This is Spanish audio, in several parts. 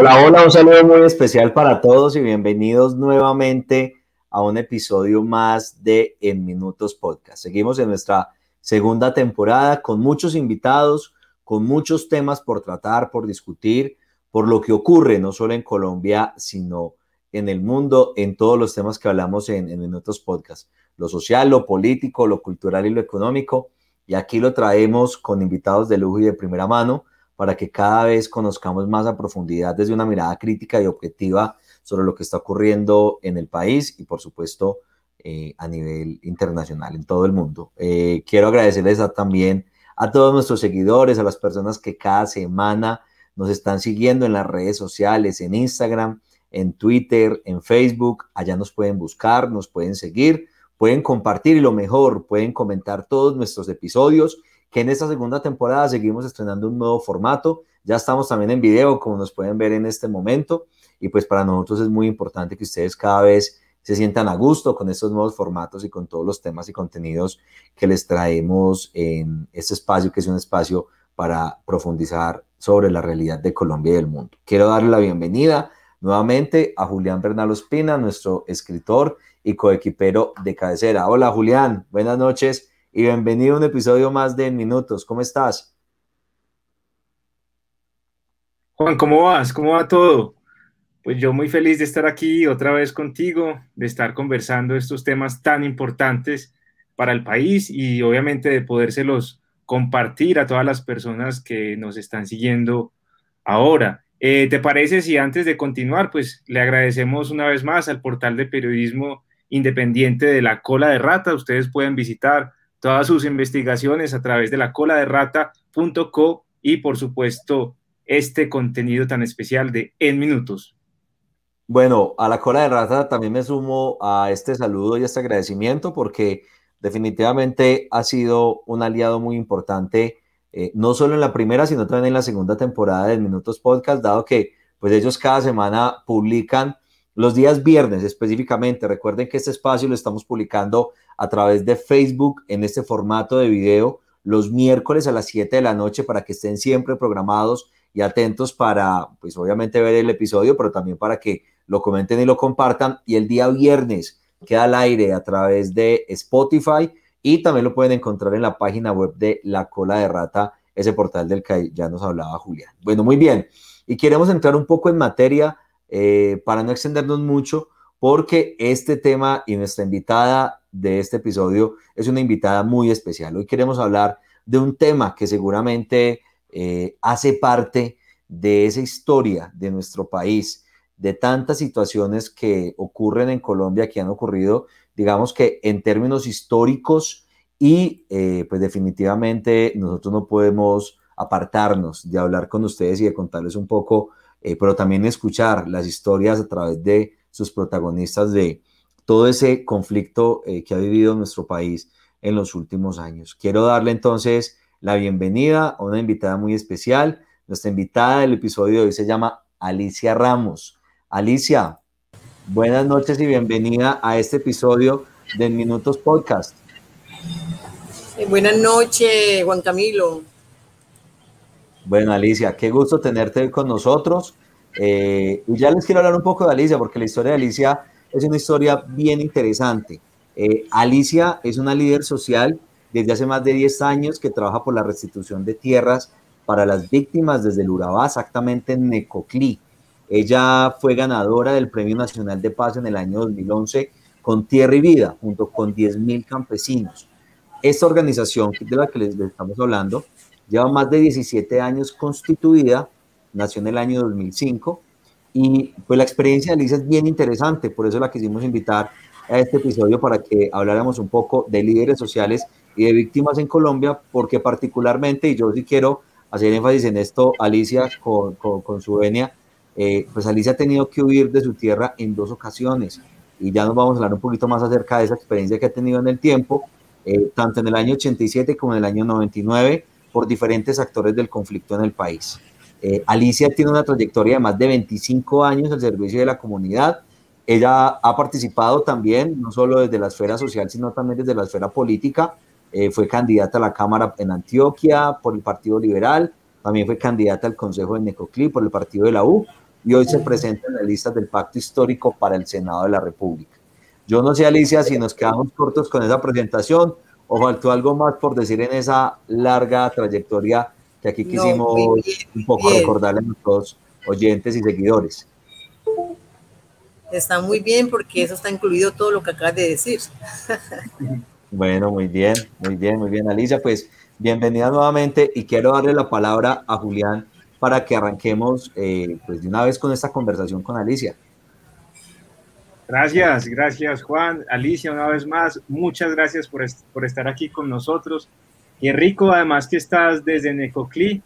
Hola, hola, un saludo muy especial para todos y bienvenidos nuevamente a un episodio más de En Minutos Podcast. Seguimos en nuestra segunda temporada con muchos invitados, con muchos temas por tratar, por discutir, por lo que ocurre no solo en Colombia, sino en el mundo, en todos los temas que hablamos en, en Minutos Podcast, lo social, lo político, lo cultural y lo económico. Y aquí lo traemos con invitados de lujo y de primera mano para que cada vez conozcamos más a profundidad desde una mirada crítica y objetiva sobre lo que está ocurriendo en el país y por supuesto eh, a nivel internacional, en todo el mundo. Eh, quiero agradecerles también a todos nuestros seguidores, a las personas que cada semana nos están siguiendo en las redes sociales, en Instagram, en Twitter, en Facebook. Allá nos pueden buscar, nos pueden seguir, pueden compartir y lo mejor, pueden comentar todos nuestros episodios que en esta segunda temporada seguimos estrenando un nuevo formato. Ya estamos también en video, como nos pueden ver en este momento. Y pues para nosotros es muy importante que ustedes cada vez se sientan a gusto con estos nuevos formatos y con todos los temas y contenidos que les traemos en este espacio, que es un espacio para profundizar sobre la realidad de Colombia y del mundo. Quiero darle la bienvenida nuevamente a Julián Bernal Ospina, nuestro escritor y coequipero de cabecera. Hola Julián, buenas noches y bienvenido a un episodio más de Minutos. ¿Cómo estás? Juan, ¿cómo vas? ¿Cómo va todo? Pues yo muy feliz de estar aquí otra vez contigo, de estar conversando estos temas tan importantes para el país y obviamente de podérselos compartir a todas las personas que nos están siguiendo ahora. Eh, ¿Te parece si antes de continuar, pues le agradecemos una vez más al portal de periodismo independiente de la cola de rata? Ustedes pueden visitar todas sus investigaciones a través de la cola de rata.co y por supuesto este contenido tan especial de En Minutos. Bueno, a la cola de rata también me sumo a este saludo y este agradecimiento porque definitivamente ha sido un aliado muy importante, eh, no solo en la primera, sino también en la segunda temporada de Minutos Podcast, dado que pues ellos cada semana publican los días viernes específicamente. Recuerden que este espacio lo estamos publicando a través de Facebook en este formato de video los miércoles a las 7 de la noche para que estén siempre programados y atentos para, pues obviamente ver el episodio, pero también para que lo comenten y lo compartan. Y el día viernes queda al aire a través de Spotify y también lo pueden encontrar en la página web de La Cola de Rata, ese portal del que ya nos hablaba Julián. Bueno, muy bien. Y queremos entrar un poco en materia eh, para no extendernos mucho, porque este tema y nuestra invitada de este episodio es una invitada muy especial. Hoy queremos hablar de un tema que seguramente eh, hace parte de esa historia de nuestro país, de tantas situaciones que ocurren en Colombia, que han ocurrido, digamos que en términos históricos y eh, pues definitivamente nosotros no podemos apartarnos de hablar con ustedes y de contarles un poco, eh, pero también escuchar las historias a través de sus protagonistas de, todo ese conflicto eh, que ha vivido nuestro país en los últimos años. Quiero darle entonces la bienvenida a una invitada muy especial. Nuestra invitada del episodio de hoy se llama Alicia Ramos. Alicia, buenas noches y bienvenida a este episodio de Minutos Podcast. Eh, buenas noches, Juan Camilo. Bueno, Alicia, qué gusto tenerte con nosotros. Eh, y ya les quiero hablar un poco de Alicia, porque la historia de Alicia es una historia bien interesante. Eh, Alicia es una líder social desde hace más de 10 años que trabaja por la restitución de tierras para las víctimas desde el Urabá, exactamente en Necoclí. Ella fue ganadora del Premio Nacional de Paz en el año 2011 con Tierra y Vida, junto con 10.000 campesinos. Esta organización de la que les, les estamos hablando lleva más de 17 años constituida, nació en el año 2005 y pues la experiencia de Alicia es bien interesante, por eso la quisimos invitar a este episodio para que habláramos un poco de líderes sociales y de víctimas en Colombia, porque particularmente, y yo sí quiero hacer énfasis en esto, Alicia con, con, su venia, eh, pues Alicia ha tenido que huir de su tierra en dos ocasiones y ya nos vamos a hablar un poquito más acerca de esa experiencia que ha tenido en el tiempo, eh, tanto en el año 87 como en el año 99, por diferentes actores del conflicto en el país. Eh, Alicia tiene una trayectoria de más de 25 años al servicio de la comunidad. Ella ha participado también, no solo desde la esfera social, sino también desde la esfera política. Eh, fue candidata a la Cámara en Antioquia por el Partido Liberal, también fue candidata al Consejo de Necoclí por el Partido de la U y hoy se presenta en la lista del Pacto Histórico para el Senado de la República. Yo no sé, Alicia, si nos quedamos cortos con esa presentación o faltó algo más por decir en esa larga trayectoria que aquí quisimos un poco recordarle a nuestros oyentes y seguidores. Está muy bien porque eso está incluido todo lo que acabas de decir. Bueno, muy bien, muy bien, muy bien, Alicia. Pues bienvenida nuevamente y quiero darle la palabra a Julián para que arranquemos eh, pues de una vez con esta conversación con Alicia. Gracias, gracias Juan, Alicia, una vez más, muchas gracias por, por estar aquí con nosotros. Y rico, además que estás desde Necoclí,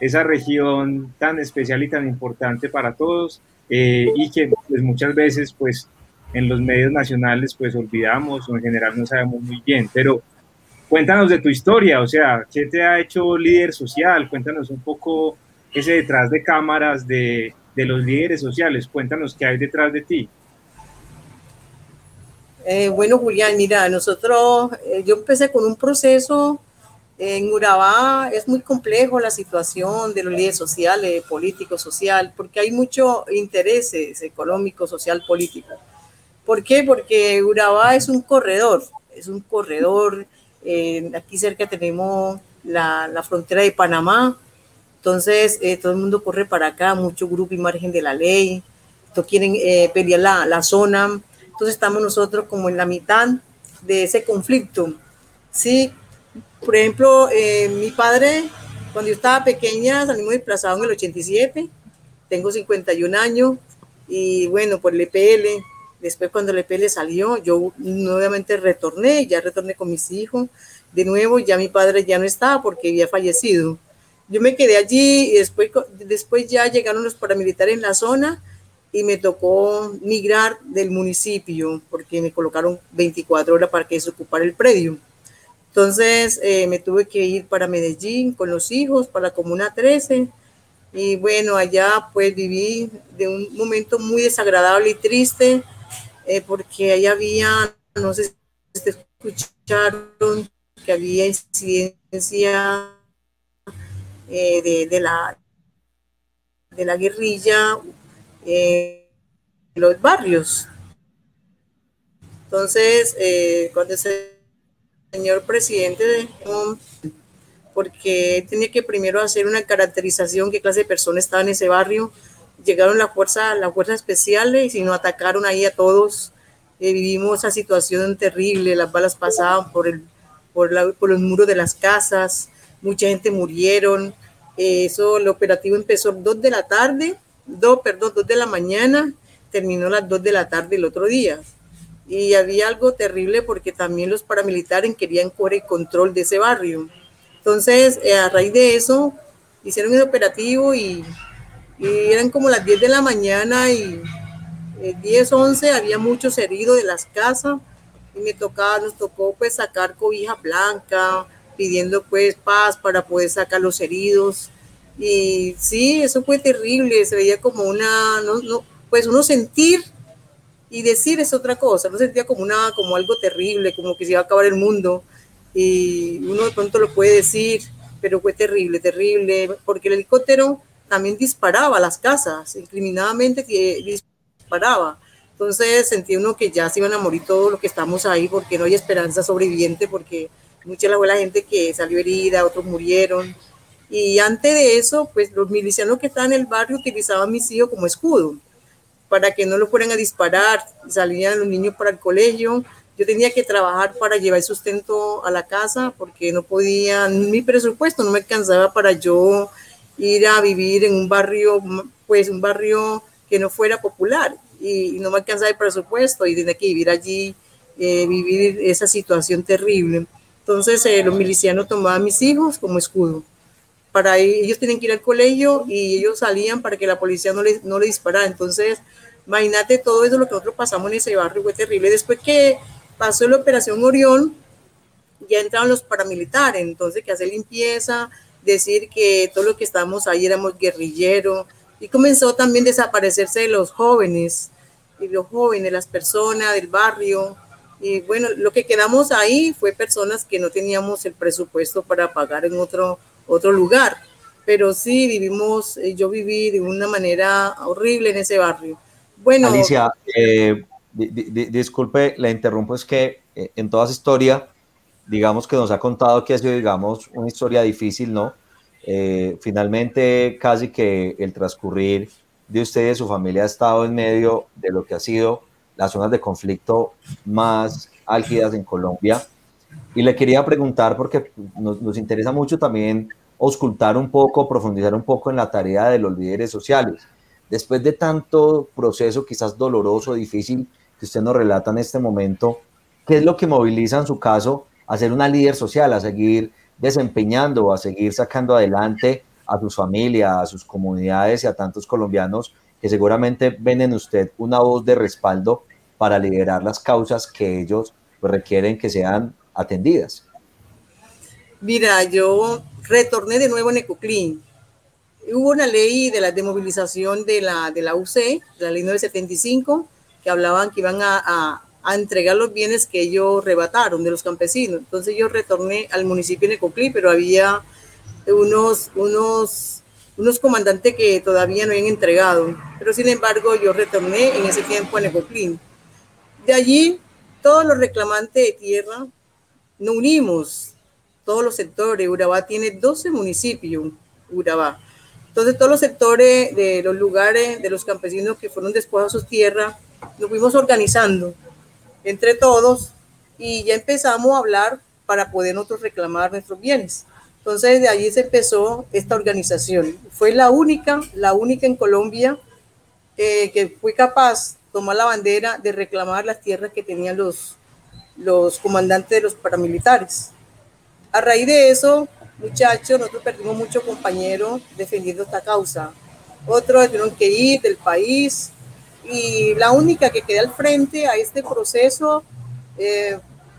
esa región tan especial y tan importante para todos, eh, y que pues, muchas veces pues en los medios nacionales pues olvidamos o en general no sabemos muy bien, pero cuéntanos de tu historia, o sea, ¿qué te ha hecho líder social? Cuéntanos un poco ese detrás de cámaras de, de los líderes sociales, cuéntanos qué hay detrás de ti. Eh, bueno, Julián, mira, nosotros, eh, yo empecé con un proceso en Urabá, es muy complejo la situación de los líderes sociales, políticos, social, porque hay muchos intereses económicos, social, político. ¿Por qué? Porque Urabá es un corredor, es un corredor, eh, aquí cerca tenemos la, la, frontera de Panamá, entonces todo el mundo corre para acá, mucho grupo y margen de la ley, todos quieren pelear la, la zona, entonces estamos nosotros como en la mitad de ese conflicto. Sí, por ejemplo, eh, mi padre, cuando yo estaba pequeña, salimos desplazados en el 87, tengo 51 años y bueno, por el EPL, después cuando el EPL salió, yo nuevamente retorné, ya retorné con mis hijos, de nuevo ya mi padre ya no estaba porque había fallecido. Yo me quedé allí y después, después ya llegaron los paramilitares en la zona y me tocó migrar del municipio porque me colocaron 24 horas para que se ocupara el predio. Entonces eh, me tuve que ir para Medellín con los hijos, para la Comuna 13. Y bueno, allá pues viví de un momento muy desagradable y triste eh, porque allá había, no sé si escucharon, que había incidencia eh, de, de, la, de la guerrilla en los barrios. Entonces, eh, cuando ese señor presidente, porque tenía que primero hacer una caracterización qué clase de personas estaban en ese barrio, llegaron la fuerza, la fuerza especiales y nos atacaron ahí a todos. Eh, vivimos esa situación terrible, las balas pasaban por, el, por, la, por los muros de las casas, mucha gente murieron. Eh, eso, el operativo empezó a dos de la tarde dos, perdón, dos de la mañana, terminó a las dos de la tarde el otro día. Y había algo terrible porque también los paramilitares querían coger el control de ese barrio. Entonces, eh, a raíz de eso, hicieron el operativo y, eran como las 10 de la mañana y 10, eh, 11, había muchos heridos de las casas y me tocaba, nos tocó pues sacar cobija blanca, pidiendo pues paz para poder sacar los heridos y sí, eso fue terrible, se veía como una, no, no, pues uno sentir y decir es otra cosa, no sentía como una, como algo terrible, como que se iba a acabar el mundo. Y uno de pronto lo puede decir, pero fue terrible, terrible, porque el helicóptero también disparaba las casas, incriminadamente disparaba. Entonces sentía uno que ya se iban a morir todos los que estamos ahí, porque no hay esperanza sobreviviente, porque mucha de la gente que salió herida, otros murieron. Y antes de eso, pues los milicianos que estaban en el barrio utilizaban a mis hijos como escudo para que no lo fueran a disparar. Salían los niños para el colegio. Yo tenía que trabajar para llevar sustento a la casa porque no podía, mi presupuesto no me alcanzaba para yo ir a vivir en un barrio, pues un barrio que no fuera popular y, no me alcanzaba el presupuesto y tenía que vivir allí, eh, vivir esa situación terrible. Entonces eh, los milicianos tomaban a mis hijos como escudo para ellos tienen que ir al colegio y ellos salían para que la policía no le, no le disparara. Entonces, imagínate todo eso lo que nosotros pasamos en ese barrio, fue terrible. Después que pasó la operación Orión, ya entraron los paramilitares, entonces que hacer limpieza, decir que todo lo que estábamos ahí éramos guerrilleros, y comenzó también a desaparecerse los jóvenes, y los jóvenes, las personas del barrio, y bueno, lo que quedamos ahí fue personas que no teníamos el presupuesto para pagar en otro otro lugar. pero sí vivimos, eh, yo viví de una manera horrible en ese barrio. Bueno, Alicia, eh, disculpe, la interrumpo, es que eh, en toda esa historia, digamos que nos ha contado que ha sido, digamos, una historia difícil, ¿no? finalmente, casi que el transcurrir de usted y su familia ha estado en medio de lo que ha sido las zonas de conflicto más álgidas en Colombia. Y le quería preguntar, porque nos, nos interesa mucho también auscultar un poco, profundizar un poco en la tarea de los líderes sociales. Después de tanto proceso quizás doloroso, difícil, que usted nos relata en este momento, ¿qué es lo que moviliza en su caso a ser una líder social, a seguir desempeñando, a seguir sacando adelante a sus familias, a sus comunidades y a tantos colombianos que seguramente ven en usted una voz de respaldo para liderar las causas que ellos pues, requieren que sean atendidas? Mira, yo retorné de nuevo en Ecoclin. Hubo una ley de la demovilización de la, de la UC, la ley 975, que hablaban que iban a, a, entregar los bienes que ellos rebataron de los campesinos. Entonces yo retorné al municipio de Ecoclin, pero había unos, unos, unos comandantes que todavía no habían entregado. Pero sin embargo yo retorné en ese tiempo a Ecoclin. De allí, todos los reclamantes de tierra nos unimos todos los sectores. Urabá tiene 12 municipios, Urabá. Entonces, todos los sectores de los lugares de los campesinos que fueron despojados sus tierras, nos fuimos organizando entre todos y ya empezamos a hablar para poder nosotros reclamar nuestros bienes. Entonces, de allí se empezó esta organización. Fue la única, la única en Colombia eh, que fue capaz de tomar la bandera de reclamar las tierras que tenían los comandantes de los paramilitares. A raíz de eso, muchachos, nosotros perdimos muchos compañeros defendiendo esta causa. Otros tuvieron que ir del país y la única que quedó al frente a este proceso eh,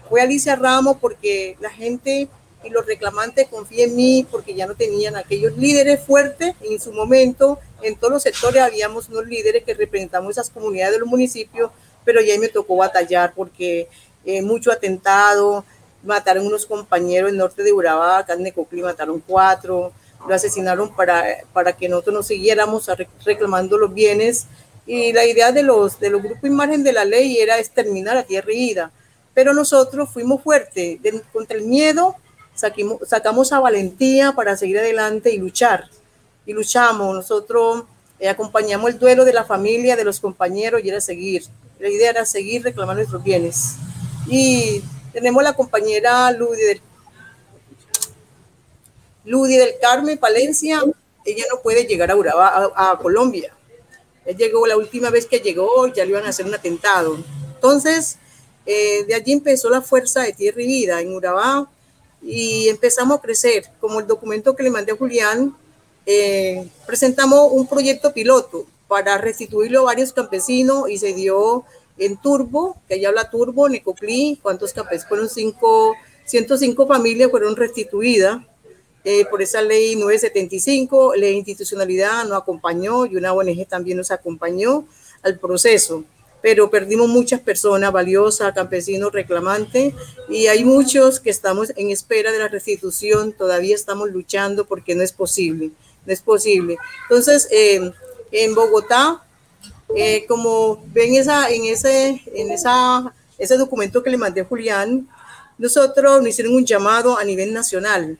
fue Alicia Ramos porque la gente y los reclamantes confían en mí porque ya no tenían aquellos líderes fuertes en su momento. En todos los sectores habíamos unos líderes que representamos esas comunidades de los municipios, pero ya me tocó batallar porque eh, mucho atentado, mataron unos compañeros en norte de Urabá, acá en Necoclí mataron cuatro, lo asesinaron para, para que nosotros nos siguiéramos reclamando los bienes. Y la idea de los, de los grupos imagen de la ley era exterminar a tierra y vida. Pero nosotros fuimos fuertes contra el miedo, saquimos, sacamos a valentía para seguir adelante y luchar. Y luchamos. Nosotros eh, acompañamos el duelo de la familia, de los compañeros y era seguir. La idea era seguir reclamando nuestros bienes. Y tenemos la compañera Ludi del, Carmen Palencia. Ella no puede llegar a, Urabá, a, Colombia. Él llegó la última vez que llegó, ya le iban a hacer un atentado. Entonces, eh, de allí empezó la fuerza de tierra y vida en Urabá y empezamos a crecer. Como el documento que le mandé a Julián, eh, presentamos un proyecto piloto para restituirlo a varios campesinos y se dio en Turbo, que allá habla Turbo, Necoclí, cuántos capes fueron cinco, 105 familias fueron restituidas eh, por esa ley 975, la institucionalidad nos acompañó y una ONG también nos acompañó al proceso, pero perdimos muchas personas valiosas, campesinos reclamantes, y hay muchos que estamos en espera de la restitución, todavía estamos luchando porque no es posible, no es posible. Entonces, eh, en Bogotá eh, como ven esa, en, ese, en esa, ese documento que le mandé a Julián, nosotros nos hicieron un llamado a nivel nacional.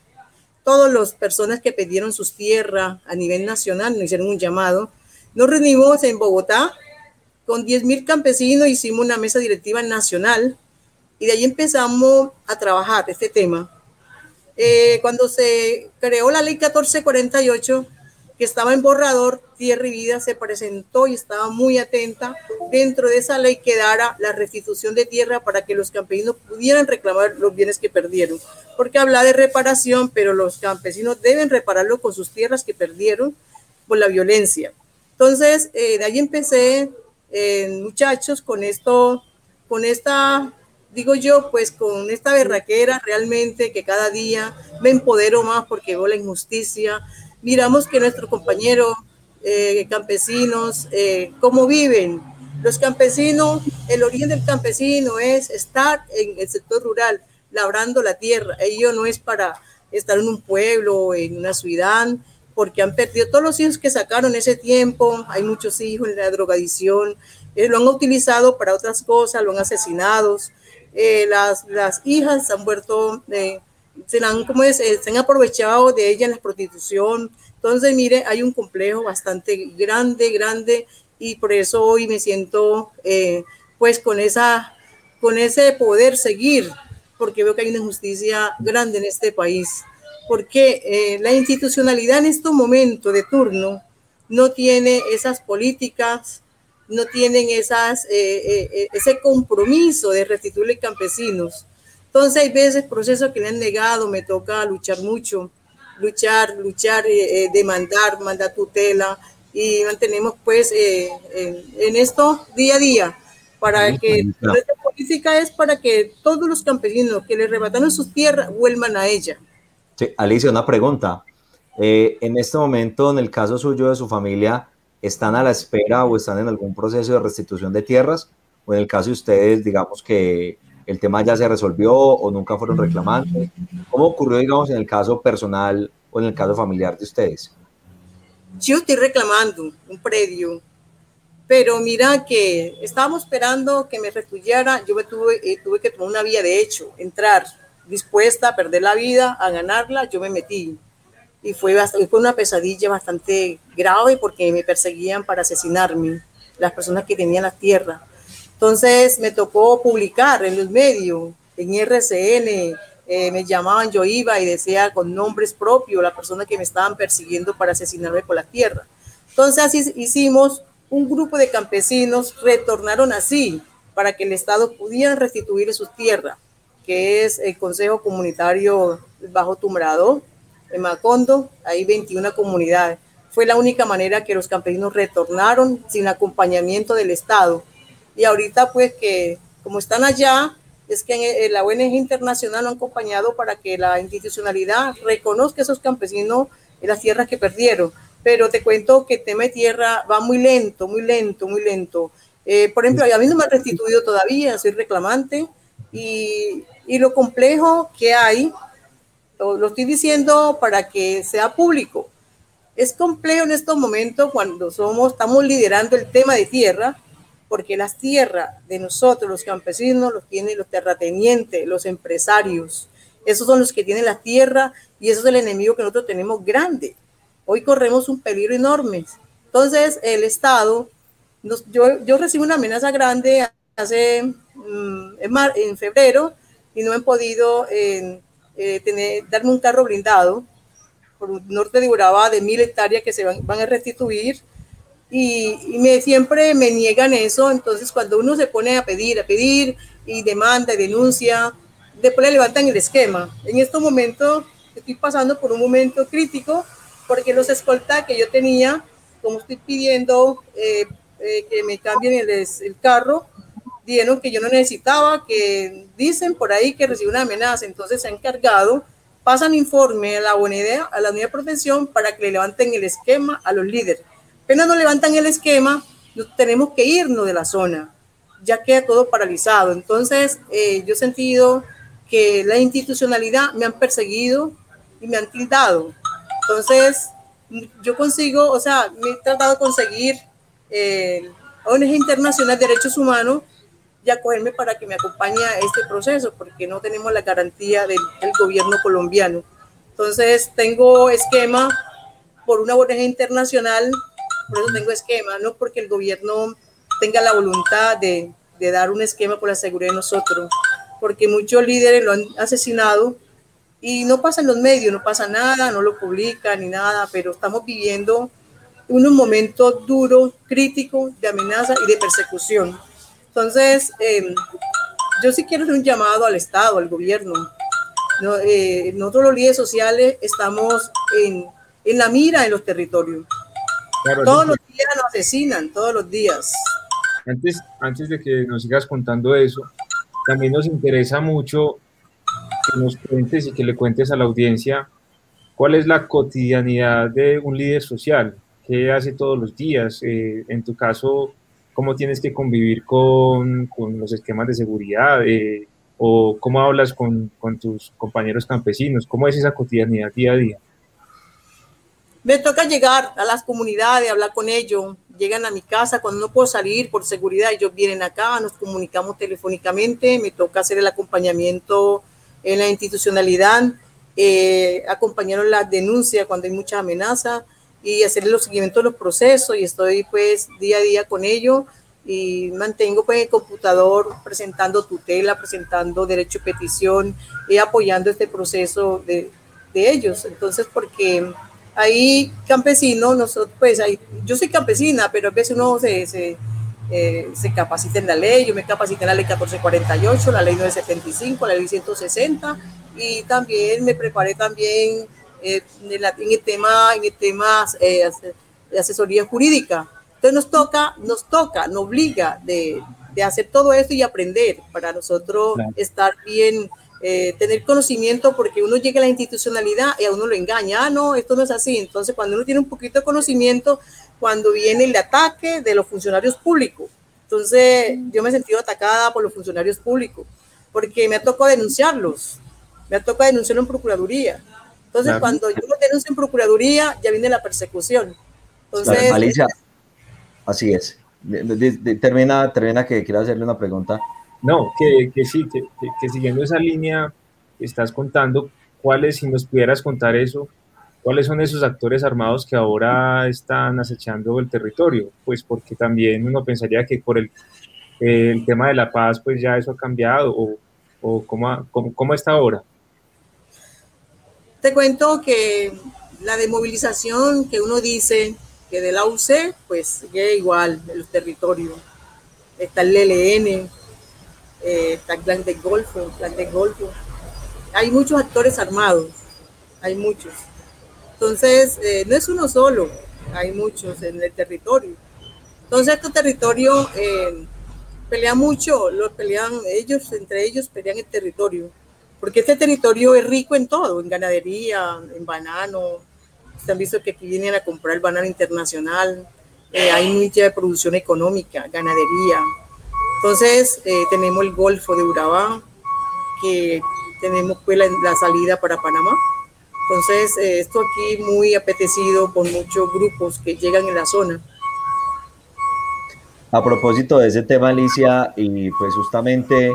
Todas las personas que pidieron sus tierras a nivel nacional nos hicieron un llamado. Nos reunimos en Bogotá con 10.000 campesinos, hicimos una mesa directiva nacional y de ahí empezamos a trabajar este tema. Eh, cuando se creó la ley 1448, que estaba en borrador, Tierra y Vida se presentó y estaba muy atenta. Dentro de esa ley quedara la restitución de tierra para que los campesinos pudieran reclamar los bienes que perdieron. Porque habla de reparación, pero los campesinos deben repararlo con sus tierras que perdieron por la violencia. Entonces, eh, de ahí empecé, eh, muchachos, con esto, con esta, digo yo, pues con esta berraquera realmente que cada día me empodero más porque veo la injusticia, miramos que nuestros compañeros eh, campesinos, eh, cómo viven. Los campesinos, el origen del campesino es estar en el sector rural, labrando la tierra. Ello no es para estar en un pueblo, en una ciudad. porque han perdido todos los hijos que sacaron ese tiempo, hay muchos hijos en la drogadicción, eh, lo han utilizado para otras cosas, lo han asesinado, eh, las, las hijas han vuelto, eh, se, han, como es, se han aprovechado de ella en la prostitución, entonces mire, hay un complejo bastante grande, grande, y por eso hoy me siento pues con, esa, con ese poder seguir, porque veo que hay una injusticia grande en este país porque eh, la institucionalidad en este momento de turno no tiene esas políticas, no tienen esas, eh, eh, ese compromiso de restituirle campesinos. Entonces hay veces procesos que le han negado, me toca luchar mucho, luchar, luchar, demandar, mandar tutela y mantenemos pues en, esto día a día para que nuestra política es para que todos los campesinos que le arrebataron sus tierras vuelvan a ella. Sí, Alicia, una pregunta. Eh, en este momento, en el caso suyo de su familia, ¿están a la espera o están en algún proceso de restitución de tierras? O en el caso de ustedes, digamos que el tema ya se resolvió o nunca fueron reclamantes. ¿Cómo ocurrió, digamos, en el caso personal o en el caso familiar de ustedes? Yo estoy reclamando un predio, pero mira que estábamos esperando que me restituyera. Yo me tuve, eh, que tomar una vía de hecho, entrar dispuesta a perder la vida, a ganarla, yo me metí. Y fue una pesadilla bastante grave porque me perseguían para asesinarme, las personas que tenían la tierra. Entonces me tocó publicar en los medios, en RCN, eh, me llamaban, yo iba y decía con nombres propios la persona que me estaban persiguiendo para asesinarme por la tierra. Entonces así hicimos un grupo de campesinos, retornaron así para que el Estado pudiera restituir sus tierras que es el Consejo Comunitario Bajo Tumbrado, en Macondo, hay 21 comunidades. Fue la única manera que los campesinos retornaron sin acompañamiento del Estado. Y ahorita pues que como están allá, es que en la ONG internacional lo han acompañado para que la institucionalidad reconozca a esos campesinos en las tierras que perdieron. Pero te cuento que el tema de tierra va muy lento, muy lento, muy lento. Eh, por ejemplo, a mí no me han restituido todavía, soy reclamante y y lo complejo que hay, lo, estoy diciendo para que sea público, es complejo en estos momentos cuando somos, estamos liderando el tema de tierra, porque las tierras de nosotros, los campesinos, los tienen los terratenientes, los empresarios. Esos son los que tienen la tierra y eso es el enemigo que nosotros tenemos grande. Hoy corremos un peligro enorme. Entonces, el Estado, yo, recibí una amenaza grande hace mm, en, febrero y no han podido eh, tener, darme un carro blindado por un norte de Urabá de mil hectáreas que se van a restituir y, y, me, siempre me niegan eso. Entonces, cuando uno se pone a pedir, a pedir y demanda y denuncia, después le levantan el esquema. En estos momentos estoy pasando por un momento crítico porque los escoltas que yo tenía, como estoy pidiendo eh, eh, que me cambien el, el carro, dijeron que yo no necesitaba, que dicen por ahí que recibe una amenaza, entonces se han encargado, pasan informe a la unidad, a la unidad de protección para que le levanten el esquema a los líderes. Apenas no levantan el esquema, tenemos que irnos de la zona, ya queda todo paralizado. Entonces, eh, yo he sentido que la institucionalidad me han perseguido y me han tildado. Entonces, yo consigo, o sea, me he tratado de conseguir eh, ONG Internacional de Derechos Humanos y acogerme para que me acompañe a este proceso, porque no tenemos la garantía del, gobierno colombiano. Entonces, tengo esquema por una ONG internacional, por eso tengo esquema, no porque el gobierno tenga la voluntad de, dar un esquema por la seguridad de nosotros, porque muchos líderes lo han asesinado y no pasa en los medios, no pasa nada, no lo publican ni nada, pero estamos viviendo unos momentos duros, críticos de amenaza y de persecución. Entonces, em, yo sí quiero hacer un llamado al Estado, al gobierno. Eh, nosotros los líderes sociales estamos en, la mira en los territorios. Todos los días nos asesinan, todos los días. Antes, antes de que nos sigas contando eso, también nos interesa mucho que nos cuentes y que le cuentes a la audiencia cuál es la cotidianidad de un líder social, qué hace todos los días. Eh, en tu caso, cómo tienes que convivir con, con los esquemas de seguridad eh, o cómo hablas con, con, tus compañeros campesinos, cómo es esa cotidianidad día a día. Me toca llegar a las comunidades, hablar con ellos, llegan a mi casa cuando no puedo salir por seguridad, ellos vienen acá, nos comunicamos telefónicamente, me toca hacer el acompañamiento en la institucionalidad, eh, acompañaron las denuncias cuando hay mucha amenaza y hacer los seguimientos de los procesos y estoy pues día a día con ellos y mantengo pues el computador presentando tutela, presentando derecho de petición y apoyando este proceso de, de ellos. Entonces, porque hay campesinos, nosotros, pues, hay, yo soy campesina, pero a veces uno se, se, eh, se, capacita en la ley, yo me capacité en la ley 1448, la ley 975, la ley 160, y también me preparé también eh, en, el tema, en el tema eh, de asesoría jurídica. Entonces nos toca, nos toca, nos obliga de, de hacer todo esto y aprender para nosotros estar bien eh, tener conocimiento porque uno llega a la institucionalidad y a uno lo engaña, ah, no, esto no es así. Entonces, cuando uno tiene un poquito de conocimiento, cuando viene el ataque de los funcionarios públicos. Entonces, yo me he sentido atacada por los funcionarios públicos porque me ha tocado denunciarlos, me ha tocado denunciarlo en Procuraduría. Entonces, cuando yo lo denuncio en Procuraduría, ya viene la persecución. Entonces, Alicia, así es. termina, termina que quiero hacerle una pregunta. No, que, sí, que, siguiendo esa línea que estás contando, ¿cuáles, si nos pudieras contar eso, cuáles son esos actores armados que ahora están acechando el territorio? Pues porque también uno pensaría que por el, el tema de la paz, pues ya eso ha cambiado, o, cómo, cómo, cómo está ahora. Te cuento que la demovilización que uno dice que de la UC, pues sigue igual en los territorios. Está el ELN, eh, está Clan de Golfo, Clan de Golfo. Hay muchos actores armados, hay muchos. Entonces, eh, no es uno solo, hay muchos en el territorio. Entonces, este territorio eh, pelea mucho, los pelean ellos, entre ellos pelean el territorio, porque este territorio es rico en todo, en ganadería, en banano. Se han visto que aquí vienen a comprar el banano internacional, eh, hay mucha producción económica, ganadería, entonces, eh, tenemos el Golfo de Urabá, que tenemos pues la, salida para Panamá. Entonces, eh, esto aquí muy apetecido por muchos grupos que llegan en la zona. A propósito de ese tema, Alicia, y pues justamente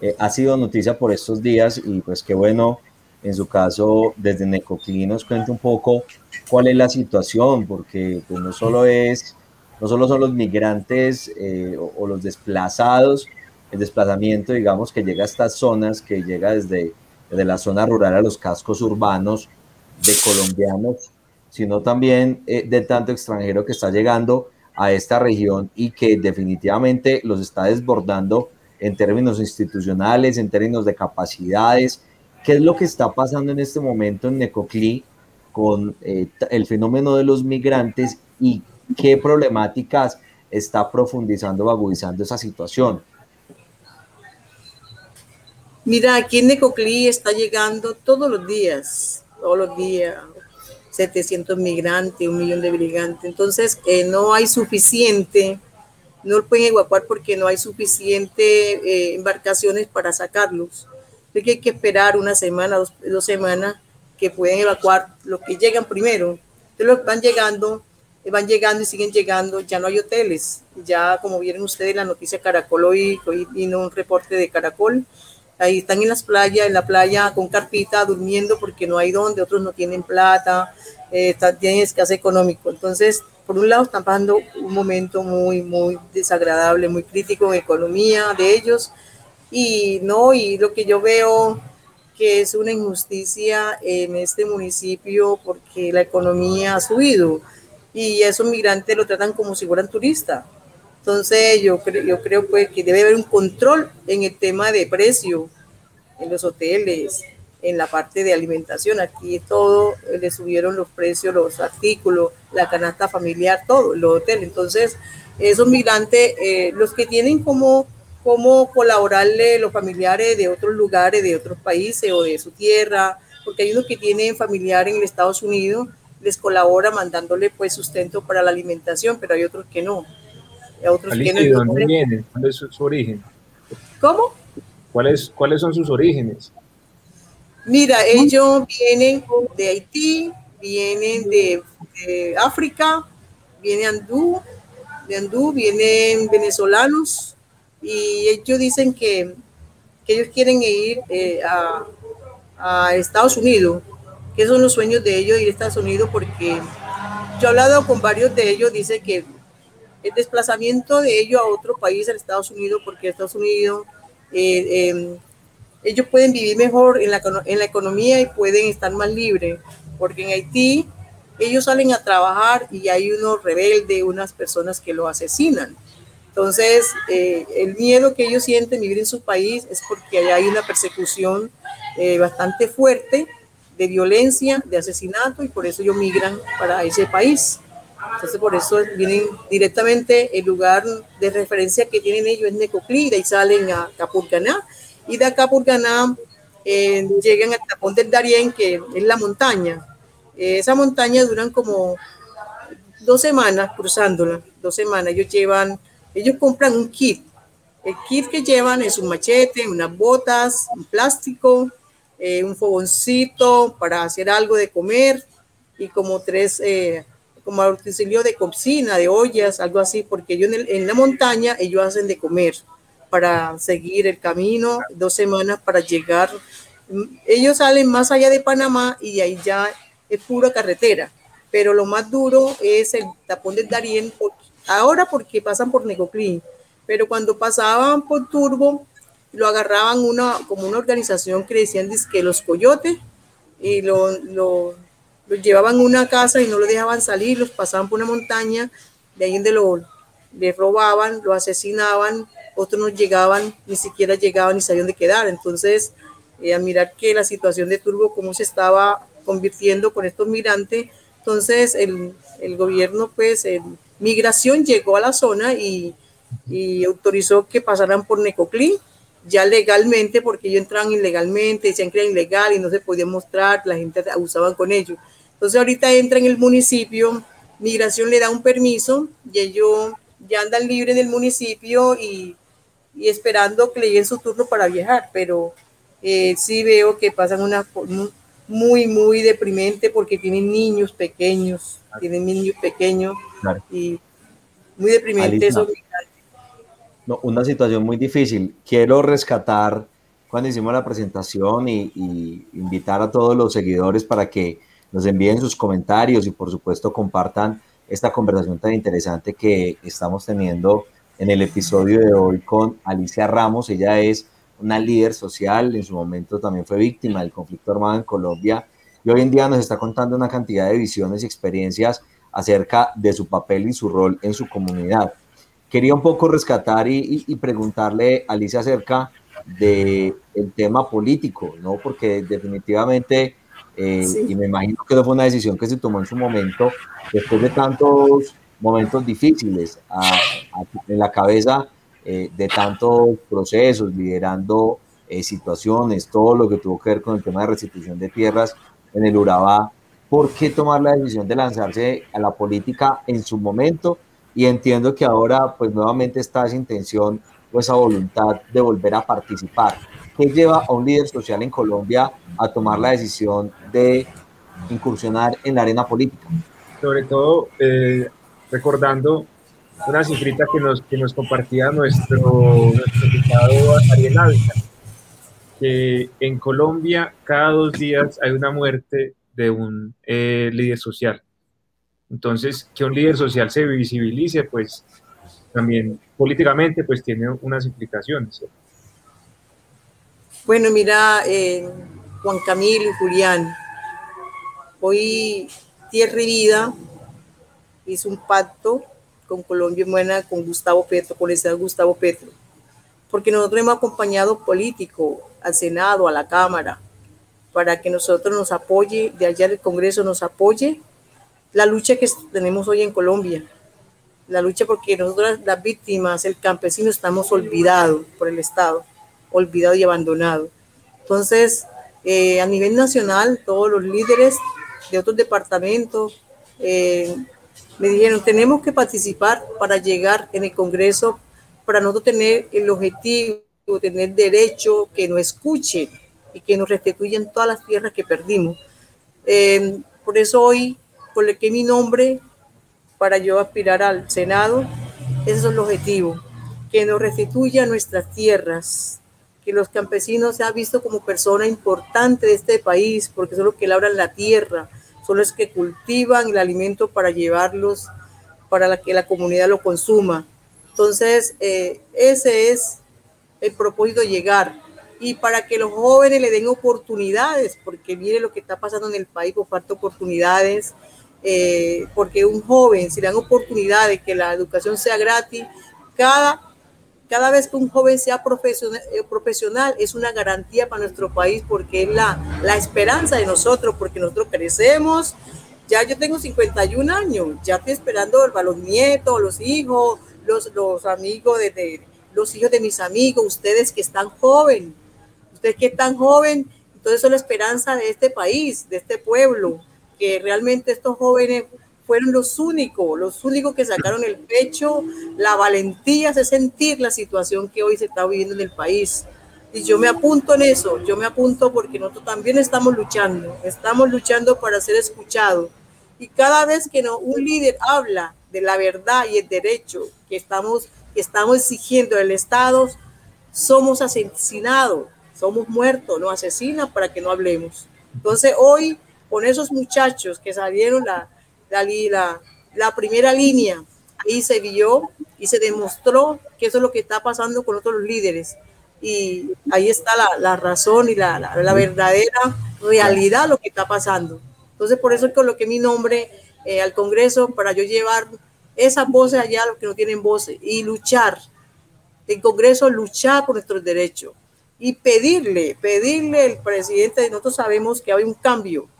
eh, ha sido noticia por estos días y pues qué bueno, en su caso, desde Necoquilí nos cuente un poco cuál es la situación, porque pues no solo es no solo son los migrantes eh, o, los desplazados, el desplazamiento, digamos, que llega a estas zonas, que llega desde, desde la zona rural a los cascos urbanos de colombianos, sino también eh, de tanto extranjero que está llegando a esta región y que definitivamente los está desbordando en términos institucionales, en términos de capacidades. ¿Qué es lo que está pasando en este momento en Necoclí con eh, el fenómeno de los migrantes y qué problemáticas está profundizando o agudizando esa situación. Mira, aquí en Necoclí está llegando todos los días, todos los días, 700 migrantes, un millón de migrantes. Entonces, eh, no hay suficiente, no lo pueden evacuar porque no hay suficiente eh, embarcaciones para sacarlos. Que hay que esperar una semana, dos, dos, semanas que pueden evacuar los que llegan primero. Entonces, los van llegando van llegando y siguen llegando, ya no hay hoteles, ya como vieron ustedes la noticia Caracol hoy, hoy vino un reporte de Caracol, ahí están en las playas, en la playa con carpita, durmiendo porque no hay donde, otros no tienen plata, eh, tienen escasez económico, entonces por un lado están pasando un momento muy, muy desagradable, muy crítico en economía de ellos, y no, y lo que yo veo que es una injusticia en este municipio porque la economía ha subido y esos migrantes lo tratan como si fueran turistas. Entonces yo, creo, yo creo pues que debe haber un control en el tema de precio en los hoteles, en la parte de alimentación. Aquí todo eh, le subieron los precios, los artículos, la canasta familiar, todo, los hoteles. Entonces, esos migrantes, eh, los que tienen como, como colaborarle los familiares de otros lugares, de otros países o de su tierra, porque hay unos que tienen familiares en Estados Unidos les colabora mandándole pues sustento para la alimentación, pero hay otros que no. Hay otros que ¿De dónde vienen? ¿Cuál es su, origen? ¿Cómo? ¿Cuáles, ¿Cuáles son sus orígenes? Mira, ellos vienen de Haití, vienen de de África, viene Andú, de Andú vienen venezolanos y ellos dicen que, que ellos quieren ir eh, a, a, Estados Unidos, que son los sueños de ellos ir a Estados Unidos porque yo he hablado con varios de ellos, dice que el desplazamiento de ellos a otro país, a Estados Unidos, porque Estados Unidos eh, em, ellos pueden vivir mejor en la, economía y pueden estar más libres, porque en Haití ellos salen a trabajar y hay unos rebeldes, unas personas que lo asesinan. Entonces, eh, el miedo que ellos sienten vivir en su país es porque hay una persecución eh, bastante fuerte de violencia, de asesinato, y por eso ellos migran para ese país. Entonces, por eso vienen directamente, el lugar de referencia que tienen ellos es Necoclí, y salen a Capurganá, y de por eh, llegan al tapón del Darién, que es la montaña. Eh, esa montaña duran como dos semanas cruzándola, dos semanas. Ellos llevan, ellos compran un kit. El kit que llevan es un machete, unas botas, un plástico, eh, un fogoncito para hacer algo de comer y como tres, eh, como utensilio de cocina, de ollas, algo así, porque ellos en, la montaña ellos hacen de comer para seguir el camino, dos semanas para llegar. Ellos salen más allá de Panamá y ahí ya es pura carretera, pero lo más duro es el tapón del Darién, ahora porque pasan por Negoclín, pero cuando pasaban por Turbo, lo agarraban una, como una organización que decían que los coyotes y lo, lo, llevaban a una casa y no lo dejaban salir, los pasaban por una montaña, de ahí donde lo, le robaban, lo asesinaban, otros no llegaban, ni siquiera llegaban ni sabían de quedar. Entonces, eh, mirar que la situación de Turbo, cómo se estaba convirtiendo con estos migrantes, entonces el, el gobierno, pues, en migración llegó a la zona y, y autorizó que pasaran por Necoclí, ya legalmente, porque ellos entraban ilegalmente, decían que era ilegal y no se podía mostrar, la gente abusaban con ellos. Entonces ahorita entra en el municipio, migración le da un permiso y ellos ya andan libres del municipio y y esperando que le lleguen su turno para viajar, pero eh, sí veo que pasan una muy, muy deprimente porque tienen niños pequeños, tienen niños pequeños y muy deprimente eso. No, una situación muy difícil. Quiero rescatar cuando hicimos la presentación y, y, invitar a todos los seguidores para que nos envíen sus comentarios y por supuesto compartan esta conversación tan interesante que estamos teniendo en el episodio de hoy con Alicia Ramos. Ella es una líder social, en su momento también fue víctima del conflicto armado en Colombia y hoy en día nos está contando una cantidad de visiones y experiencias acerca de su papel y su rol en su comunidad. Quería un poco rescatar y, preguntarle a Alicia acerca del el tema político, ¿no? Porque definitivamente, eh, y me imagino que no fue una decisión que se tomó en su momento, después de tantos momentos difíciles en la cabeza eh, de tantos procesos, liderando eh, situaciones, todo lo que tuvo que ver con el tema de restitución de tierras en el Urabá. ¿Por qué tomar la decisión de lanzarse a la política en su momento? Y entiendo que ahora, pues nuevamente está esa intención o esa voluntad de volver a participar. ¿Qué lleva a un líder social en Colombia a tomar la decisión de incursionar en la arena política? Sobre todo, eh, recordando una cifrita que nos, que nos compartía nuestro, nuestro invitado Ariel Ávila, que en Colombia cada dos días hay una muerte de un eh, líder social. Entonces, que un líder social se visibilice, pues también políticamente, pues tiene unas implicaciones. Bueno, mira, eh, Juan Camilo Julián, hoy Tierra y Vida hizo un pacto con Colombia Buena, con Gustavo Petro, con el senador Gustavo Petro, porque nosotros hemos acompañado políticos al Senado, a la Cámara, para que nosotros nos apoye, de allá del Congreso nos apoye la lucha que tenemos hoy en Colombia, la lucha porque nosotros las víctimas, el campesino, estamos olvidados por el Estado, olvidados y abandonados. Entonces, eh, a nivel nacional, todos los líderes de otros departamentos, eh, me dijeron, tenemos que participar para llegar en el Congreso, para nosotros tener el objetivo, tener derecho, que nos escuchen y que nos restituyan todas las tierras que perdimos. Em, por eso hoy coloqué mi nombre para yo aspirar al Senado. Ese es el objetivo, que nos restituya nuestras tierras, que los campesinos sean vistos como persona importante de este país, porque son los que labran la tierra, son los que cultivan el alimento para llevarlos, para que la comunidad lo consuma. Entonces, eh, ese es el propósito, llegar. Y para que los jóvenes le den oportunidades, porque mire lo que está pasando en el país por falta de oportunidades, eh, porque un joven, si le dan oportunidades, que la educación sea gratis, cada cada vez que un joven sea profesional, eh, profesional, es una garantía para nuestro país porque es la, la esperanza de nosotros, porque nosotros crecemos. Ya yo tengo 51 años, ya estoy esperando a los nietos, los hijos, los, los amigos de, de, los hijos de mis amigos, ustedes que están joven, ustedes que están joven, entonces son la esperanza de este país, de este pueblo, que realmente estos jóvenes fueron los únicos, los únicos que sacaron el pecho, la valentía de sentir la situación que hoy se está viviendo en el país. Y yo me apunto en eso, yo me apunto porque nosotros también estamos luchando, estamos luchando para ser escuchados. Y cada vez que no, un líder habla de la verdad y el derecho que estamos, que estamos exigiendo del Estado, somos asesinados, somos muertos, nos asesinan para que no hablemos. Entonces hoy, con esos muchachos que salieron la, la, la, primera línea. Ahí se vio y se demostró que eso es lo que está pasando con otros líderes. Y ahí está la, la razón y la, la, verdadera realidad lo que está pasando. Entonces, por eso coloqué mi nombre eh, al Congreso para yo llevar esas voces allá los que no tienen voces y luchar. El Congreso luchar por nuestros derechos y pedirle, pedirle al presidente, nosotros sabemos que hay un cambio,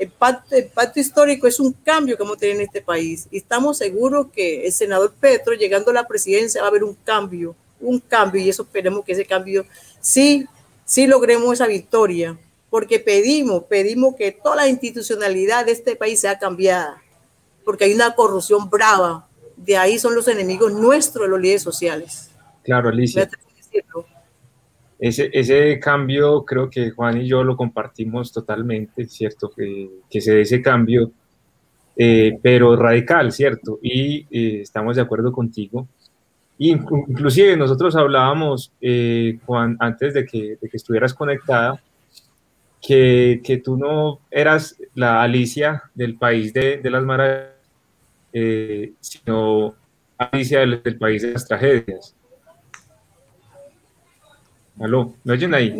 el pacto, histórico es un cambio que a tener en este país. Y estamos seguros que el senador Petro, llegando a la presidencia, va a haber un cambio, un cambio y eso esperemos que ese cambio sí, sí logremos esa victoria, porque pedimos, pedimos que toda la institucionalidad de este país sea cambiada, porque hay una corrupción brava, de ahí son los enemigos nuestros, los líderes sociales. Claro, Alicia. Ese, ese cambio creo que Juan y yo lo compartimos totalmente, ¿cierto? Que, que se dé ese cambio, eh, pero radical, ¿cierto? Y eh, estamos de acuerdo contigo. inclusive nosotros hablábamos, eh, Juan, antes de que, de que estuvieras conectada, que, que, tú no eras la Alicia del país de, de las maravillas, sino Alicia del, del país de las tragedias. Aló, ¿me oyen ahí?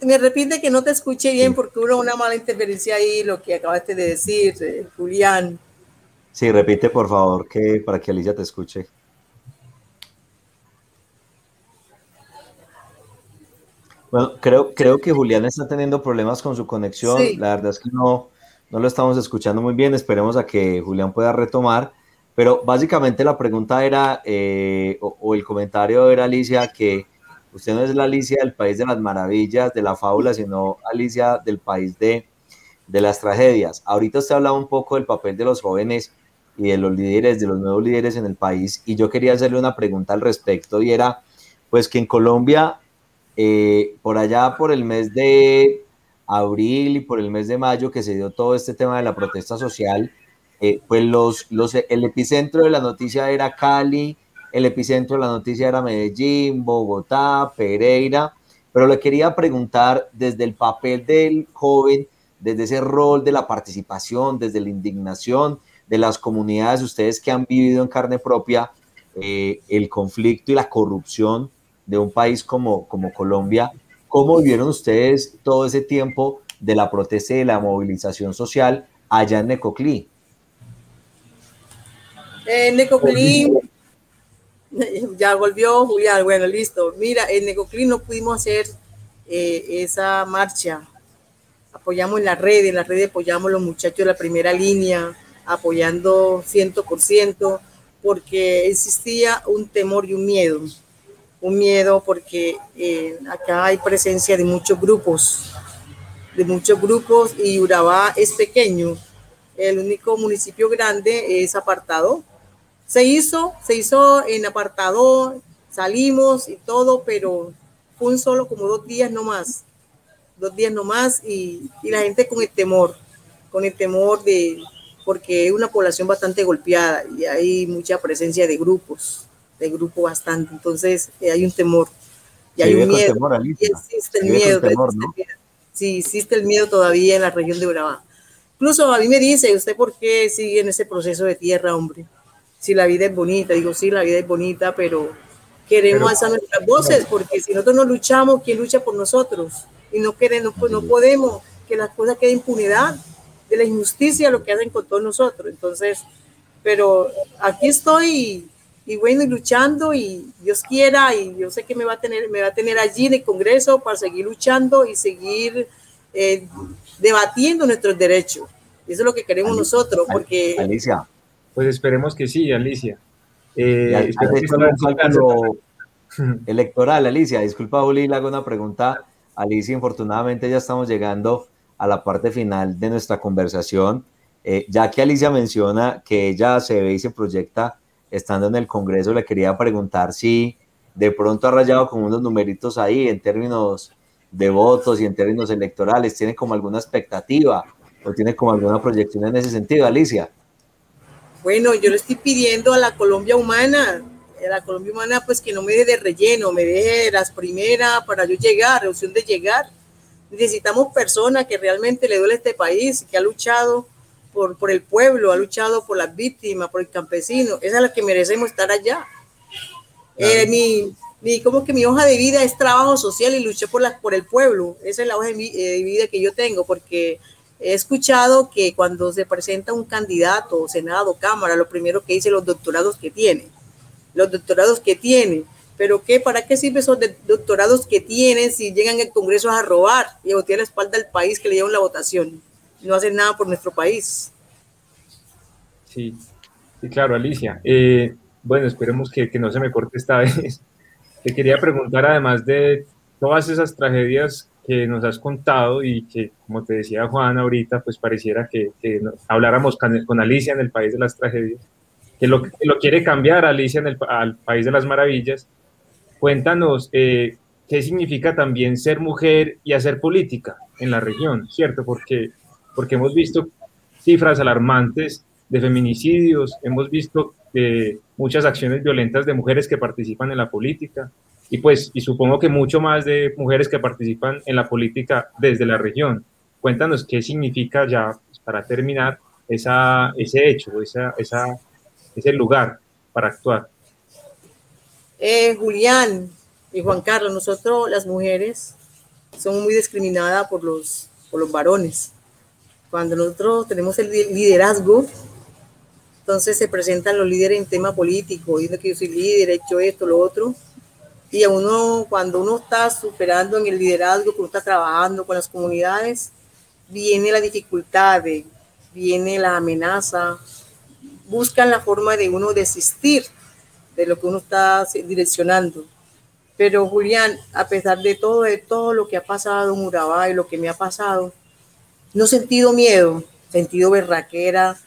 Me repite, que no te escuché bien porque hubo una mala interferencia ahí, lo que acabaste de decir, eh, Julián. Sí, repite por favor que para que Alicia te escuche. Bueno, creo, creo que Julián está teniendo problemas con su conexión. La verdad es que no, no lo estamos escuchando muy bien. Esperemos a que Julián pueda retomar. Pero básicamente la pregunta era, eh, o, o, el comentario era, Alicia, que Usted no es la Alicia del país de las maravillas, de la fábula, sino Alicia del país de, de las tragedias. Ahorita usted hablaba un poco del papel de los jóvenes y de los líderes, de los nuevos líderes en el país, y yo quería hacerle una pregunta al respecto, y era, pues que en Colombia, eh, por allá por el mes de abril y por el mes de mayo que se dio todo este tema de la protesta social, eh, pues los, los, el epicentro de la noticia era Cali, el epicentro de la noticia era Medellín, Bogotá, Pereira, pero le quería preguntar desde el papel del joven, desde ese rol de la participación, desde la indignación de las comunidades, ustedes que han vivido en carne propia eh, el conflicto y la corrupción de un país como, como Colombia, ¿cómo vivieron ustedes todo ese tiempo de la protesta y de la movilización social allá en Necoclí? En Necoclí ya volvió Julián, bueno, listo. Mira, en Necoclí no pudimos hacer eh, esa marcha. Apoyamos en la red, en la red apoyamos a los muchachos de la primera línea, apoyando 100%, porque existía un temor y un miedo. Un miedo porque eh, acá hay presencia de muchos grupos, de muchos grupos y Urabá es pequeño. El único municipio grande es apartado, se hizo, se hizo en apartado, salimos y todo, pero fue un solo como dos días nomás, dos días nomás y, y la gente con el temor, con el temor de, porque es una población bastante golpeada y hay mucha presencia de grupos, de grupos bastante, entonces eh, hay un temor y hay un miedo. y existe el miedo, Sí, existe el miedo todavía en la región de Urabá. Incluso a mí me dice, ¿usted por qué sigue en ese proceso de tierra, hombre? Si la vida es bonita, digo, sí, la vida es bonita, pero queremos alzar nuestras voces, porque si nosotros no luchamos, ¿quién lucha por nosotros? Y no queremos, pues no podemos que las cosas queden impunidad de la injusticia, lo que hacen con todos nosotros. Entonces, pero aquí estoy y, bueno, y luchando y Dios quiera y yo sé que me va a tener, me va a tener allí en el Congreso para seguir luchando y seguir eh, debatiendo nuestros derechos. Eso es lo que queremos nosotros, porque... Alicia. Pues esperemos que sí, Alicia. Eh, electoral, Alicia. Disculpa, Juli, le hago una pregunta. Alicia, infortunadamente ya estamos llegando a la parte final de nuestra conversación. Eh, ya que Alicia menciona que ella se ve y se proyecta estando en el Congreso, le quería preguntar si de pronto ha rayado con unos numeritos ahí en términos de votos y en términos electorales, ¿tiene como alguna expectativa o tiene como alguna proyección en ese sentido, Alicia? Bueno, yo le estoy pidiendo a la Colombia Humana, a la Colombia Humana, pues que no me deje de relleno, me deje las primeras para yo llegar, opción de llegar Necesitamos personas que realmente le duele a este país, que ha luchado por, por el pueblo, ha luchado por las víctimas, por el campesino. Esa es la que merecemos estar allá. Eh, mi, mi, como que mi hoja de vida es trabajo social y luché por, la, por el pueblo. Esa es la hoja de, eh, vida que yo tengo, porque he escuchado que cuando se presenta un candidato, Senado, Cámara, lo primero que dice los doctorados que tiene. Los doctorados que tiene pero ¿qué? ¿Para qué sirven esos doctorados que tienen si llegan al Congreso a robar y a botear la espalda al país que le llevan la votación? No hacen nada por nuestro país. Sí, sí claro, Alicia. Eh, bueno, esperemos que, no se me corte esta vez. Te quería preguntar, además de todas esas tragedias que nos has contado y que, como te decía Juan ahorita, pues pareciera que, que habláramos con, con, Alicia en el País de las Tragedias, que lo, que lo quiere cambiar Alicia en el al País de las Maravillas, Cuéntanos eh, qué significa también ser mujer y hacer política en la región, ¿cierto? Porque, porque hemos visto cifras alarmantes de feminicidios, hemos visto eh, muchas acciones violentas de mujeres que participan en la política y pues y supongo que mucho más de mujeres que participan en la política desde la región. Cuéntanos qué significa ya, pues, para terminar, esa, ese hecho, esa, esa, ese lugar para actuar. Eh, Julián y Juan Carlos, nosotros las mujeres somos muy discriminadas por los, por los varones. Cuando nosotros tenemos el liderazgo, entonces se presentan los líderes en tema político, diciendo que yo soy líder, he hecho esto, lo otro. Y uno, cuando uno está superando en el liderazgo, cuando está trabajando con las comunidades, viene la dificultad, viene la amenaza, buscan la forma de uno desistir de lo que uno está direccionando. Pero Julián, a pesar de todo, de todo lo que ha pasado en Urabá y lo que me ha pasado, no he sentido miedo, sentido berraquera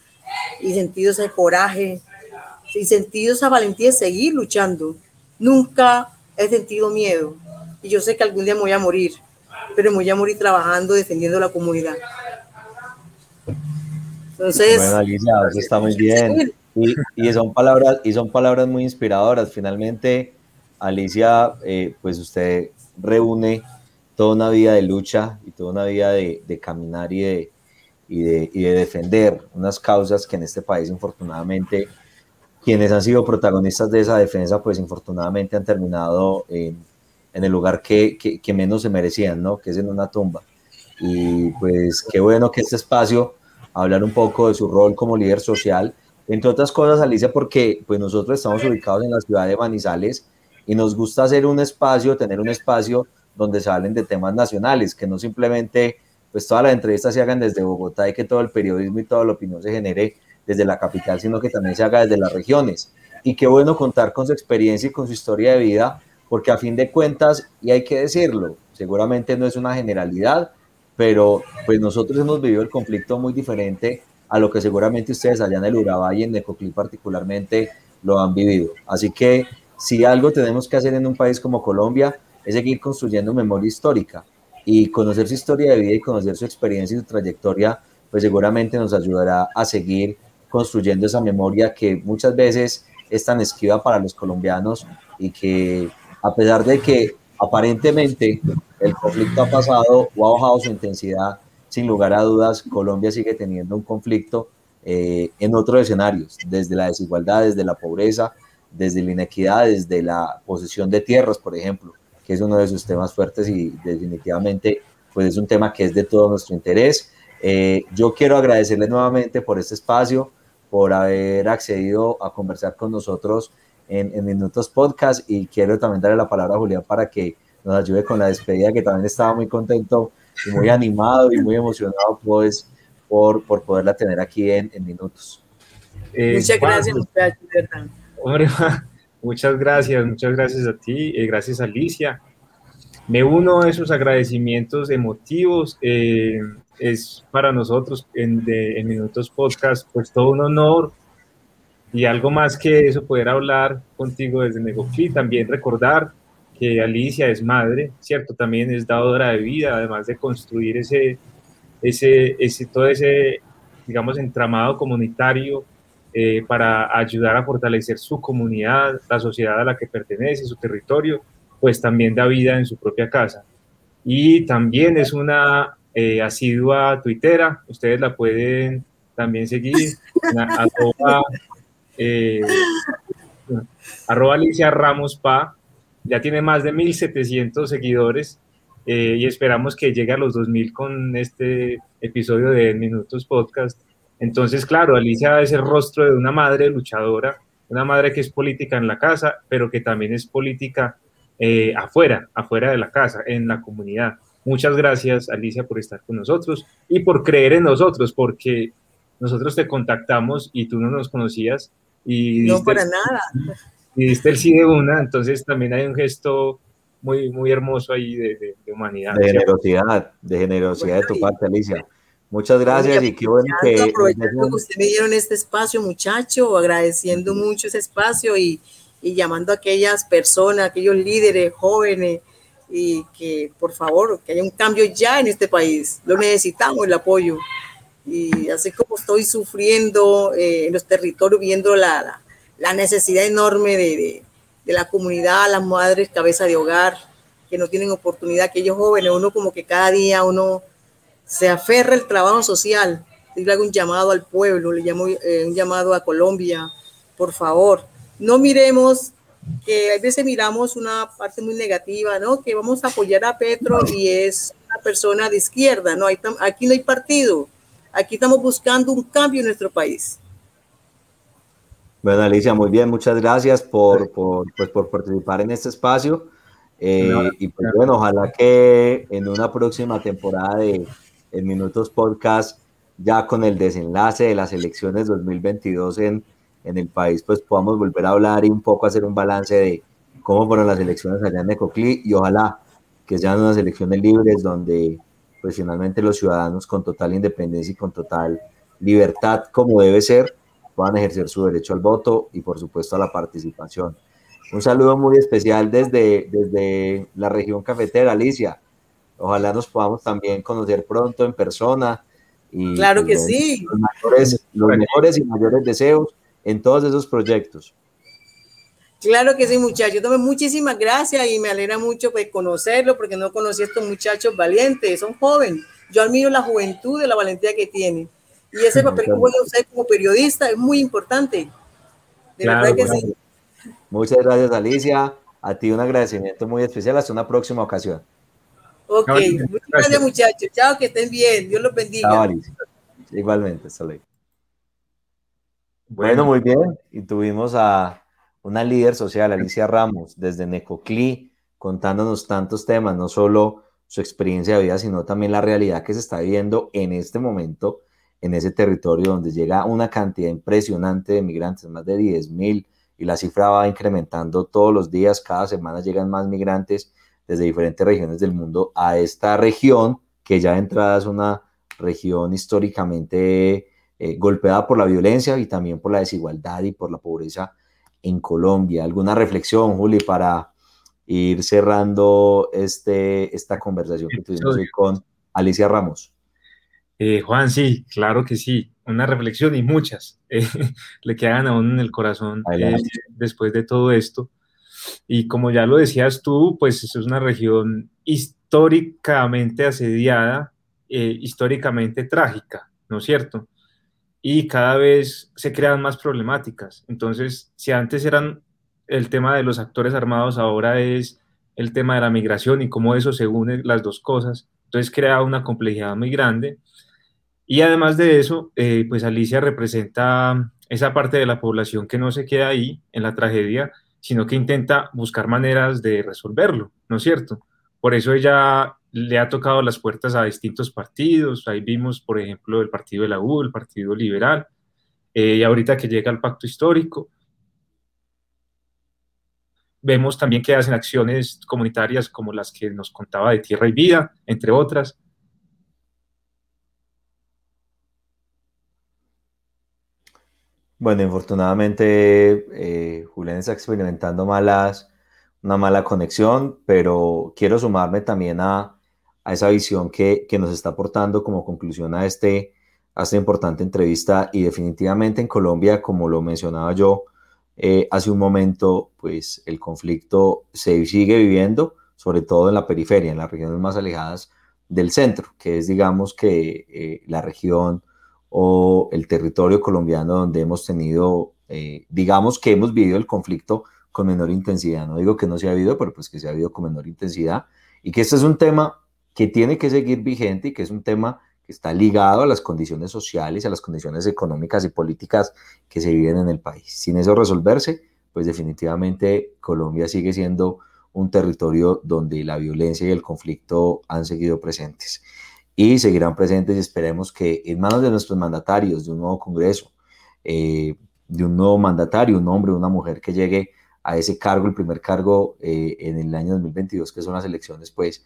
y sentido ese coraje y sentido esa valentía de seguir luchando. Nunca he sentido miedo y yo sé que algún día me voy a morir, pero me voy a morir trabajando, defendiendo la comunidad. Entonces, bueno, Alicia, está muy bien. Y, son palabras, y son palabras muy inspiradoras. Finalmente, Alicia, eh, pues usted reúne toda una vida de lucha y toda una vida de, caminar y de, y de, y, de, defender unas causas que en este país, infortunadamente, quienes han sido protagonistas de esa defensa, pues infortunadamente han terminado en, en el lugar que, que, que, menos se merecían, ¿no? Que es en una tumba. Y pues qué bueno que este espacio, hablar un poco de su rol como líder social, entre otras cosas, Alicia, porque pues nosotros estamos ubicados en la ciudad de Manizales y nos gusta hacer un espacio, tener un espacio donde se hablen de temas nacionales, que no simplemente pues todas las entrevistas se hagan desde Bogotá y que todo el periodismo y toda la opinión se genere desde la capital, sino que también se haga desde las regiones. Y qué bueno contar con su experiencia y con su historia de vida, porque a fin de cuentas, y hay que decirlo, seguramente no es una generalidad, pero pues nosotros hemos vivido el conflicto muy diferente a lo que seguramente ustedes allá en el Urabá y en Necoclí particularmente lo han vivido. Así que si algo tenemos que hacer en un país como Colombia es seguir construyendo memoria histórica y conocer su historia de vida y conocer su experiencia y su trayectoria pues seguramente nos ayudará a seguir construyendo esa memoria que muchas veces es tan esquiva para los colombianos y que a pesar de que aparentemente el conflicto ha pasado o ha bajado su intensidad, sin lugar a dudas, Colombia sigue teniendo un conflicto eh, en otros escenarios, desde la desigualdad, desde la pobreza, desde la inequidad, desde la posesión de tierras, por ejemplo, que es uno de sus temas fuertes y definitivamente pues es un tema que es de todo nuestro interés. Eh, yo quiero agradecerle nuevamente por este espacio, por haber accedido a conversar con nosotros en, en, Minutos Podcast y quiero también darle la palabra a Julián para que nos ayude con la despedida, que también estaba muy contento y muy animado y muy emocionado pues, por, por poderla tener aquí en, en Minutos. Eh, muchas gracias, muchachos. Hombre, muchas gracias, muchas gracias a ti, eh, gracias Alicia. Me uno a esos agradecimientos emotivos. Eh, es para nosotros en, Minutos Podcast, pues todo un honor y algo más que eso, poder hablar contigo desde Negoclí. También recordar que Alicia es madre, ¿cierto? También es dadora de vida, además de construir ese, ese, ese todo ese, digamos, entramado comunitario eh, para ayudar a fortalecer su comunidad, la sociedad a la que pertenece, su territorio, pues también da vida en su propia casa. Y también es una eh, asidua tuitera, ustedes la pueden también seguir, arroba, eh, arroba Alicia Ramos Pa, ya tiene más de 1.700 seguidores eh, y esperamos que llegue a los 2.000 con este episodio de Minutos Podcast. Entonces, claro, Alicia es el rostro de una madre luchadora, una madre que es política en la casa, pero que también es política eh, afuera, afuera de la casa, en la comunidad. Muchas gracias, Alicia, por estar con nosotros y por creer en nosotros, porque nosotros te contactamos y tú no nos conocías. Y no, para nada. Y diste el sí de una, entonces también hay un gesto muy, muy hermoso ahí de, humanidad. De generosidad, de generosidad de tu parte, Alicia. Muchas gracias y qué bueno que... Aprovechando que usted me dieron este espacio, muchacho, agradeciendo mucho ese espacio y, y llamando a aquellas personas, aquellos líderes jóvenes, y que por favor, que haya un cambio ya en este país. Lo necesitamos, el apoyo. Y así como estoy sufriendo eh, en los territorios, viendo la, la, necesidad enorme de, de, la comunidad, las madres cabeza de hogar, que no tienen oportunidad, aquellos jóvenes, uno como que cada día uno se aferra al trabajo social. Le hago un llamado al pueblo, le llamo eh, un llamado a Colombia, por favor, no miremos que a veces miramos una parte muy negativa, ¿no? Que vamos a apoyar a Petro y es una persona de izquierda, ¿no? Aquí no hay partido, aquí estamos buscando un cambio en nuestro país. Bueno, Alicia, muy bien, muchas gracias por, por, pues, por participar en este espacio. Eh, y pues bueno, ojalá que en una próxima temporada de en Minutos Podcast, ya con el desenlace de las elecciones 2022 en, en el país, pues podamos volver a hablar y un poco hacer un balance de cómo fueron las elecciones allá en Necoclí y ojalá que sean unas elecciones libres donde pues finalmente los ciudadanos con total independencia y con total libertad como debe ser puedan ejercer su derecho al voto y por supuesto a la participación. Un saludo muy especial desde, desde la región cafetera, Alicia. Ojalá nos podamos también conocer pronto en persona. Y, claro que sí. Los los mejores y mayores deseos en todos esos proyectos. Claro que sí, muchachos. Muchísimas gracias y me alegra mucho pues, conocerlo porque no conocí a estos muchachos valientes, son jóvenes. Yo admiro la juventud de la valentía que tienen. Y ese papel que voy a usar como periodista es muy importante. De verdad que sí. Muchas gracias, Alicia. A ti un agradecimiento muy especial. Hasta una próxima ocasión. Ok, muchas gracias, muchachos. Chao, que estén bien. Dios los bendiga. Chao, Alicia. Igualmente, hasta luego. Bueno, muy bien. Y tuvimos a una líder social, Alicia Ramos, desde Necoclí, contándonos tantos temas, no solo su experiencia de vida, sino también la realidad que se está viviendo en este momento en ese territorio donde llega una cantidad impresionante de migrantes, más de 10 mil, y la cifra va incrementando todos los días, cada semana llegan más migrantes desde diferentes regiones del mundo a esta región, que ya de entrada es una región históricamente eh, golpeada por la violencia y también por la desigualdad y por la pobreza en Colombia. ¿Alguna reflexión, Juli, para ir cerrando este, esta conversación que tuvimos hoy con Alicia Ramos? Eh, Juan, sí, claro que sí, una reflexión y muchas eh, le quedan aún en el corazón después de todo esto. Y como ya lo decías tú, pues es una región históricamente asediada, históricamente trágica, ¿no es cierto? Y cada vez se crean más problemáticas. Entonces, si antes eran el tema de los actores armados, ahora es el tema de la migración y cómo eso se une las dos cosas. Entonces crea una complejidad muy grande. Y además de eso, eh, pues Alicia representa esa parte de la población que no se queda ahí en la tragedia, sino que intenta buscar maneras de resolverlo, ¿no es cierto? Por eso ella le ha tocado las puertas a distintos partidos. Ahí vimos, por ejemplo, el partido de la U, el Partido Liberal, eh, y ahorita que llega el pacto histórico. Vemos también que hacen acciones comunitarias como las que nos contaba de Tierra y Vida, entre otras. Bueno, infortunadamente eh, Julián está experimentando malas, una mala conexión, pero quiero sumarme también a, esa visión que, nos está aportando como conclusión a, este, a esta importante entrevista y definitivamente en Colombia, como lo mencionaba yo, eh, hace un momento, pues el conflicto se sigue viviendo, sobre todo en la periferia, en las regiones más alejadas del centro, que es, digamos, que eh, la región o el territorio colombiano donde hemos tenido, eh, digamos que hemos vivido el conflicto con menor intensidad. No digo que no se ha habido, pero pues que se ha habido con menor intensidad y que este es un tema que tiene que seguir vigente y que es un tema está ligado a las condiciones sociales, a las condiciones económicas y políticas que se viven en el país. Sin eso resolverse, pues definitivamente Colombia sigue siendo un territorio donde la violencia y el conflicto han seguido presentes y seguirán presentes y esperemos que en manos de nuestros mandatarios, de un nuevo Congreso, eh, de un nuevo mandatario, un hombre, una mujer que llegue a ese cargo, el primer cargo eh, en el año 2022, que son las elecciones, pues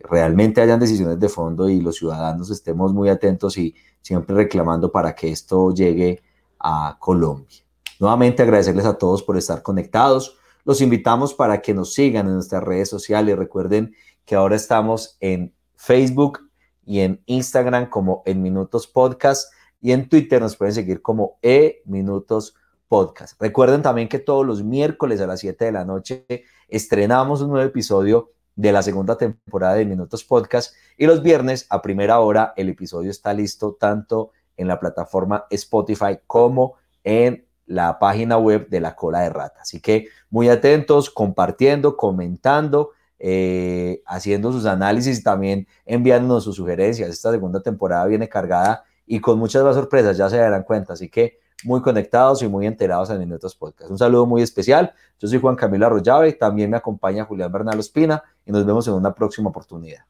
realmente hayan decisiones de fondo y los ciudadanos estemos muy atentos y siempre reclamando para que esto llegue a Colombia. Nuevamente agradecerles a todos por estar conectados. Los invitamos para que nos sigan en nuestras redes sociales. Recuerden que ahora estamos en Facebook y en Instagram como En Minutos Podcast y en Twitter nos pueden seguir como E Minutos Podcast. Recuerden también que todos los miércoles a las 7 de la noche estrenamos un nuevo episodio de la segunda temporada de Minutos Podcast y los viernes a primera hora el episodio está listo tanto en la plataforma Spotify como en la página web de la cola de rata. Así que muy atentos, compartiendo, comentando, eh, haciendo sus análisis y también enviándonos sus sugerencias. Esta segunda temporada viene cargada y con muchas más sorpresas, ya se darán cuenta. Así que muy conectados y muy enterados en Minutos Podcast. Un saludo muy especial. Yo soy Juan Camilo Arroyave, también me acompaña Julián Bernal Espina y nos vemos en una próxima oportunidad.